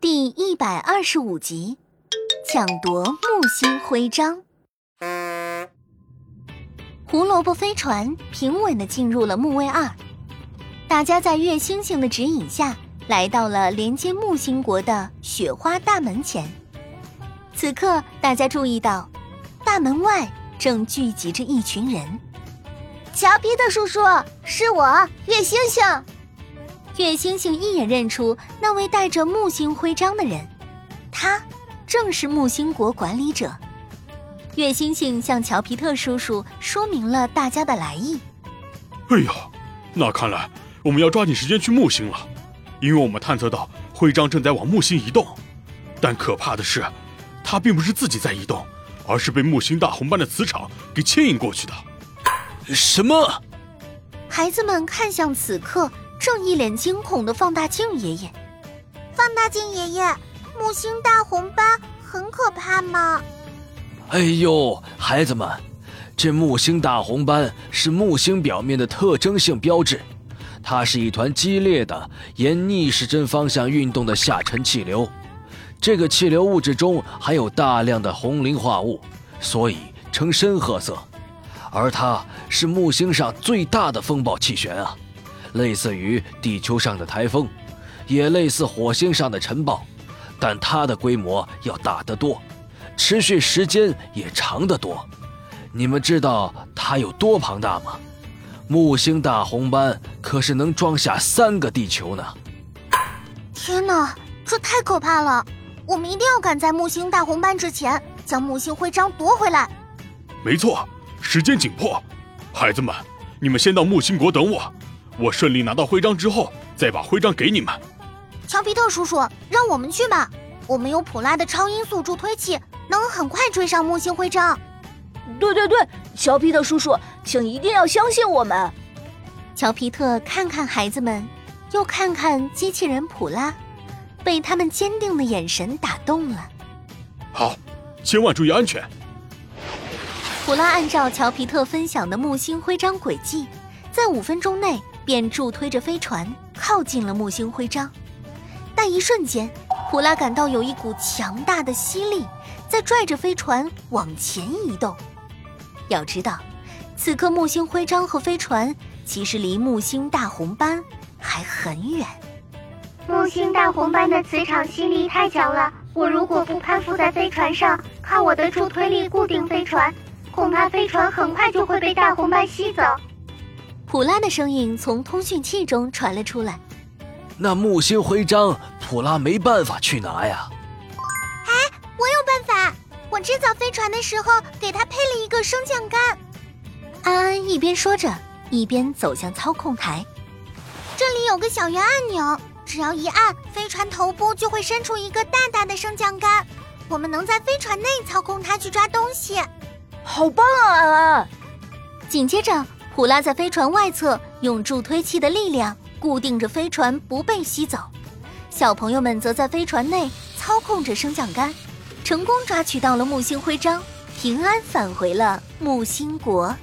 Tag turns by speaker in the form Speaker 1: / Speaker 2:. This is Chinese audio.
Speaker 1: 第一百二十五集，抢夺木星徽章。胡萝卜飞船平稳的进入了木卫二，大家在月星星的指引下，来到了连接木星国的雪花大门前。此刻，大家注意到，大门外正聚集着一群人。
Speaker 2: 乔皮特叔叔，是我，月星星。
Speaker 1: 月星星一眼认出那位带着木星徽章的人，他正是木星国管理者。月星星向乔皮特叔叔说明了大家的来意。
Speaker 3: 哎呀，那看来我们要抓紧时间去木星了，因为我们探测到徽章正在往木星移动。但可怕的是，它并不是自己在移动，而是被木星大红斑的磁场给牵引过去的。
Speaker 4: 什么？
Speaker 1: 孩子们看向此刻正一脸惊恐的放大镜爷爷。
Speaker 2: 放大镜爷爷，木星大红斑很可怕吗？
Speaker 4: 哎呦，孩子们，这木星大红斑是木星表面的特征性标志，它是一团激烈的沿逆时针方向运动的下沉气流。这个气流物质中含有大量的红磷化物，所以呈深褐色。而它是木星上最大的风暴气旋啊，类似于地球上的台风，也类似火星上的尘暴，但它的规模要大得多。持续时间也长得多，你们知道它有多庞大吗？木星大红斑可是能装下三个地球呢！
Speaker 2: 天哪，这太可怕了！我们一定要赶在木星大红斑之前将木星徽章夺回来。
Speaker 3: 没错，时间紧迫，孩子们，你们先到木星国等我，我顺利拿到徽章之后再把徽章给你们。
Speaker 2: 乔皮特叔叔，让我们去吧，我们有普拉的超音速助推器。能很快追上木星徽章。
Speaker 5: 对对对，乔皮特叔叔，请一定要相信我们。
Speaker 1: 乔皮特看看孩子们，又看看机器人普拉，被他们坚定的眼神打动了。
Speaker 3: 好，千万注意安全。
Speaker 1: 普拉按照乔皮特分享的木星徽章轨迹，在五分钟内便助推着飞船靠近了木星徽章。但一瞬间，普拉感到有一股强大的吸力。在拽着飞船往前移动。要知道，此刻木星徽章和飞船其实离木星大红斑还很远。
Speaker 2: 木星大红斑的磁场吸力太强了，我如果不攀附在飞船上，靠我的助推力固定飞船，恐怕飞船很快就会被大红斑吸走。
Speaker 1: 普拉的声音从通讯器中传了出来。
Speaker 4: 那木星徽章，普拉没办法去拿呀。
Speaker 2: 哎，我有办法我制造飞船的时候，给它配了一个升降杆。
Speaker 1: 安安一边说着，一边走向操控台。
Speaker 2: 这里有个小圆按钮，只要一按，飞船头部就会伸出一个大大的升降杆，我们能在飞船内操控它去抓东西。
Speaker 5: 好棒啊，安安！
Speaker 1: 紧接着，普拉在飞船外侧用助推器的力量固定着飞船不被吸走，小朋友们则在飞船内操控着升降杆。成功抓取到了木星徽章，平安返回了木星国。